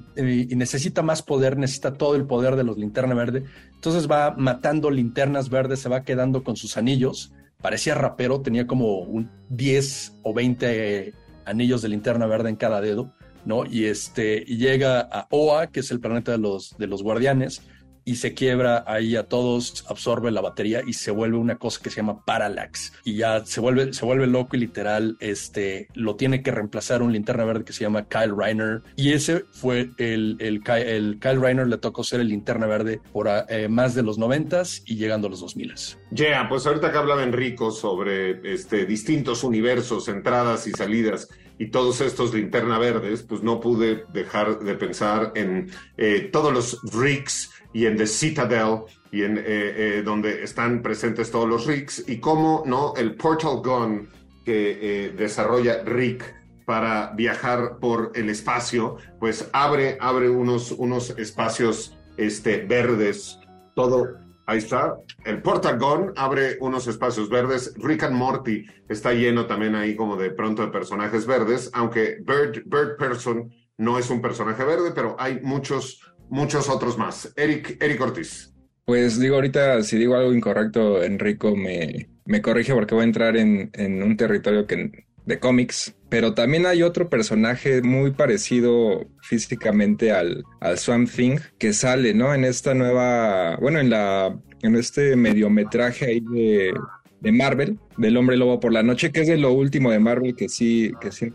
necesita más poder, necesita todo el poder de los linterna verde. Entonces va matando linternas verdes, se va quedando con sus anillos. Parecía rapero, tenía como un 10 o 20 anillos de linterna verde en cada dedo, ¿no? Y este, llega a Oa, que es el planeta de los, de los guardianes, y se quiebra ahí a todos, absorbe la batería y se vuelve una cosa que se llama parallax. Y ya se vuelve, se vuelve loco y literal este, lo tiene que reemplazar un linterna verde que se llama Kyle Reiner. Y ese fue el, el, Kyle Reiner le tocó ser el linterna verde por eh, más de los noventas y llegando a los 2000 Ya, yeah, pues ahorita que hablaba Enrico sobre este, distintos universos, entradas y salidas y todos estos linterna verdes, pues no pude dejar de pensar en eh, todos los rigs y en The Citadel y en eh, eh, donde están presentes todos los rigs y cómo no el portal gun que desarrolla Rick para viajar por el espacio pues abre abre unos unos espacios este verdes todo ahí está el portal gun abre unos espacios verdes Rick and Morty está lleno también ahí como de pronto de personajes verdes aunque Bird Bird Person no es un personaje verde pero hay muchos muchos otros más. Eric, Eric Ortiz. Pues digo, ahorita si digo algo incorrecto, Enrico me, me corrige porque voy a entrar en, en un territorio que, de cómics, pero también hay otro personaje muy parecido físicamente al, al Swamp Thing que sale, ¿no? En esta nueva, bueno, en la, en este mediometraje ahí de, de Marvel, del Hombre Lobo por la Noche, que es de lo último de Marvel que sí, que sí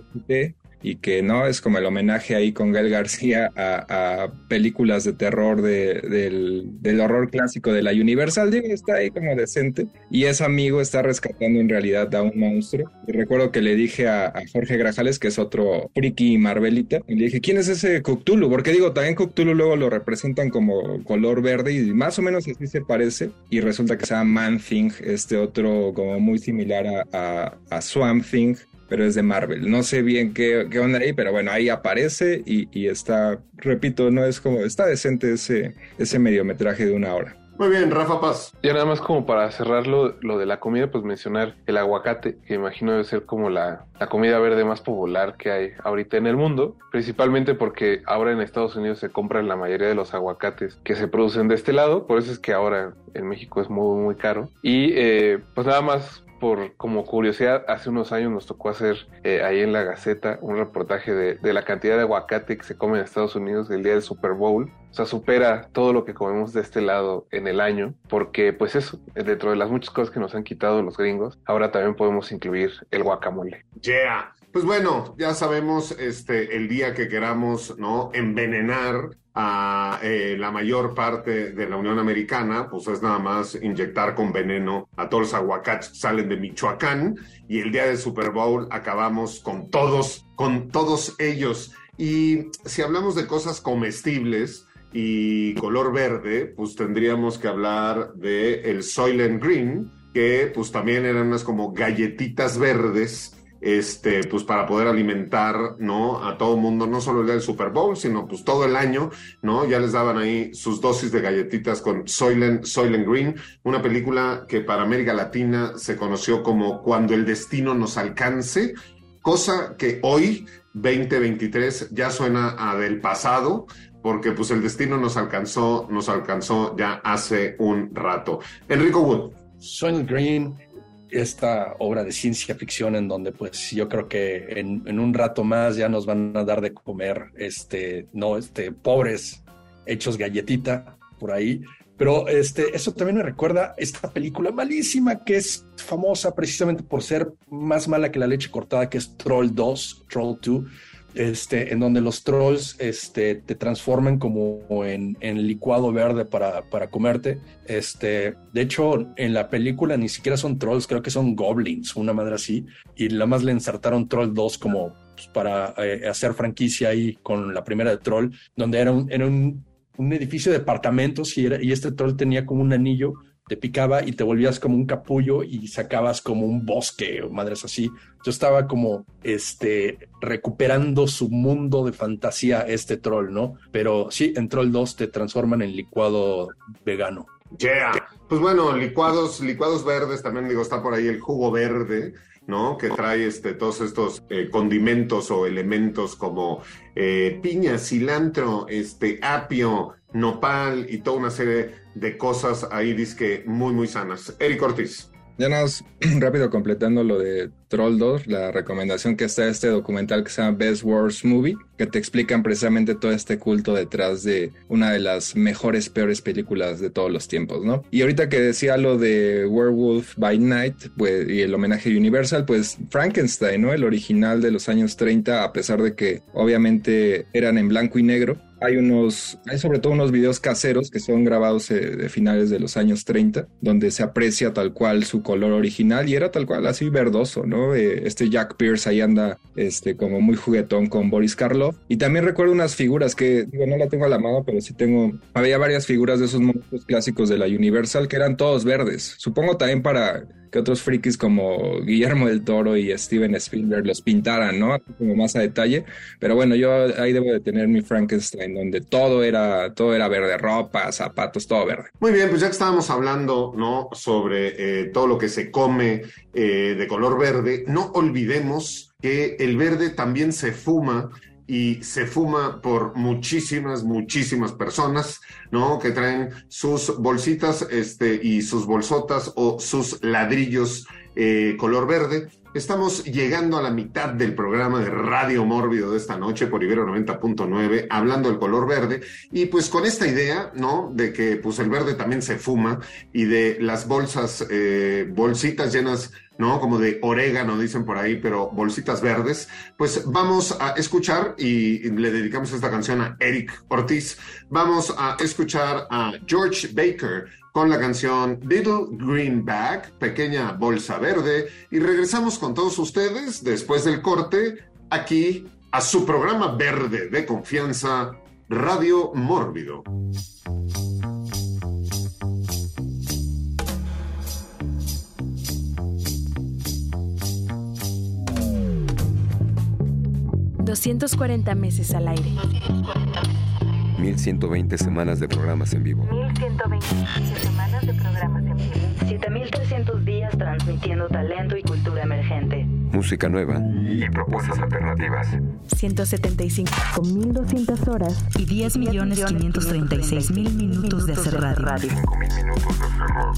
y que no es como el homenaje ahí con Gael García a, películas de terror de, del, horror clásico de la Universal. Digo, está ahí como decente y ese amigo está rescatando en realidad a un monstruo. Y recuerdo que le dije a, Jorge Grajales, que es otro friki Marvelita, y le dije, ¿quién es ese Cthulhu? Porque digo, también Cthulhu luego lo representan como color verde y más o menos así se parece. Y resulta que se llama Man Thing, este otro como muy similar a, a, a Swamp Thing pero es de Marvel. No sé bien qué, qué onda ahí, pero bueno, ahí aparece y, está, repito, no es como, está decente ese, ese mediometraje de una hora. Muy bien, Rafa Paz. Ya nada más como para cerrarlo, lo de la comida, pues mencionar el aguacate, que imagino debe ser como la, la, comida verde más popular que hay ahorita en el mundo, principalmente porque ahora en Estados Unidos se compran la mayoría de los aguacates que se producen de este lado, por eso es que ahora en México es muy, muy caro. Y eh, pues nada más por como curiosidad, hace unos años nos tocó hacer eh, ahí en la Gaceta un reportaje de, la cantidad de aguacate que se come en Estados Unidos el día del Super Bowl. O sea, supera todo lo que comemos de este lado en el año, porque pues eso, dentro de las muchas cosas que nos han quitado los gringos, ahora también podemos incluir el guacamole. Yeah. Pues bueno, ya sabemos este el día que queramos, ¿no? envenenar a eh, la mayor parte de la Unión Americana, pues es nada más inyectar con veneno a todos los aguacates que salen de Michoacán y el día del Super Bowl acabamos con todos, con todos ellos. Y si hablamos de cosas comestibles y color verde, pues tendríamos que hablar de el Soylent Green, que pues también eran unas como galletitas verdes este, pues para poder alimentar, ¿no? A todo el mundo, no solo el día del Super Bowl, sino pues todo el año, ¿no? Ya les daban ahí sus dosis de galletitas con Soylent, Soylent Green, una película que para América Latina se conoció como Cuando el destino nos alcance, cosa que hoy, 2023, ya suena a del pasado, porque pues el destino nos alcanzó, nos alcanzó ya hace un rato. Enrico Wood. Soylent Green esta obra de ciencia ficción en donde pues yo creo que en, un rato más ya nos van a dar de comer este no este pobres hechos galletita por ahí. Pero este eso también me recuerda esta película malísima que es famosa precisamente por ser más mala que la leche cortada que es Troll 2 Troll 2 este, en donde los trolls este, te transforman como en, en licuado verde para, para comerte. Este, de hecho, en la película ni siquiera son trolls, creo que son goblins, una madre así, y la más le ensartaron Troll 2 como pues, para eh, hacer franquicia ahí con la primera de Troll, donde era un, era un, un edificio de departamentos y, era, y este troll tenía como un anillo te picaba y te volvías como un capullo y sacabas como un bosque o madres así. Yo estaba como este recuperando su mundo de fantasía este troll, ¿no? Pero sí, en Troll 2 te transforman en licuado vegano. Yeah. Pues bueno, licuados, licuados verdes, también digo, está por ahí el jugo verde, ¿no? Que trae este, todos estos eh, condimentos o elementos como eh, piña, cilantro, este, apio, nopal y toda una serie de cosas ahí, disque muy, muy sanas. Eric Ortiz. Ya nos rápido completando lo de Troll 2, la recomendación que está este documental que se llama Best Wars Movie, que te explican precisamente todo este culto detrás de una de las mejores, peores películas de todos los tiempos, ¿no? Y ahorita que decía lo de Werewolf by Night pues, y el homenaje Universal, pues Frankenstein, ¿no? El original de los años 30, a pesar de que obviamente eran en blanco y negro, hay unos, hay sobre todo unos videos caseros que son grabados eh, de finales de los años 30, donde se aprecia tal cual su color original y era tal cual así verdoso, ¿no? Eh, este Jack Pierce ahí anda este, como muy juguetón con Boris Karloff. Y también recuerdo unas figuras que, digo, no la tengo a la mano, pero sí tengo, había varias figuras de esos monstruos clásicos de la Universal que eran todos verdes. Supongo también para que otros frikis como Guillermo del Toro y Steven Spielberg los pintaran, ¿no? Como más a detalle. Pero bueno, yo ahí debo de tener mi Frankenstein, donde todo era, todo era verde, ropa, zapatos, todo verde. Muy bien, pues ya que estábamos hablando, ¿no? Sobre eh, todo lo que se come eh, de color verde, no olvidemos que el verde también se fuma y se fuma por muchísimas, muchísimas personas, ¿no? Que traen sus bolsitas este, y sus bolsotas o sus ladrillos eh, color verde. Estamos llegando a la mitad del programa de Radio Mórbido de esta noche por Ibero 90.9, hablando del color verde. Y pues con esta idea, ¿no? De que pues el verde también se fuma y de las bolsas, eh, bolsitas llenas ¿no? Como de orégano, dicen por ahí, pero bolsitas verdes. Pues vamos a escuchar y le dedicamos esta canción a Eric Ortiz. Vamos a escuchar a George Baker con la canción Little Green Bag, pequeña bolsa verde, y regresamos con todos ustedes después del corte aquí a su programa verde de confianza, Radio Mórbido. 240 meses al aire. 1120 semanas de programas en vivo. 1120 semanas de programas en vivo. 7300 días transmitiendo talento y cultura emergente. Música nueva y propuestas alternativas. 175.200 horas y 10.536.000 minutos de hacer radio. 5.000 minutos de hacer radio.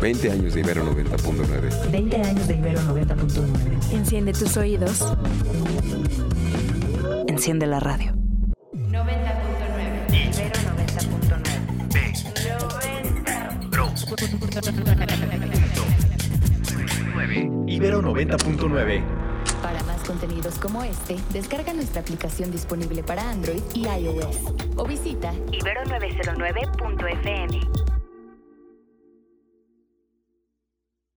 20 años de Ibero 90.9. 20 años de Ibero 90.9. Enciende tus oídos. Enciende la radio. 90.9. Ibero 90.9. Ibero 90.9. Para más contenidos como este, descarga nuestra aplicación disponible para Android y iOS o visita Ibero909.fm.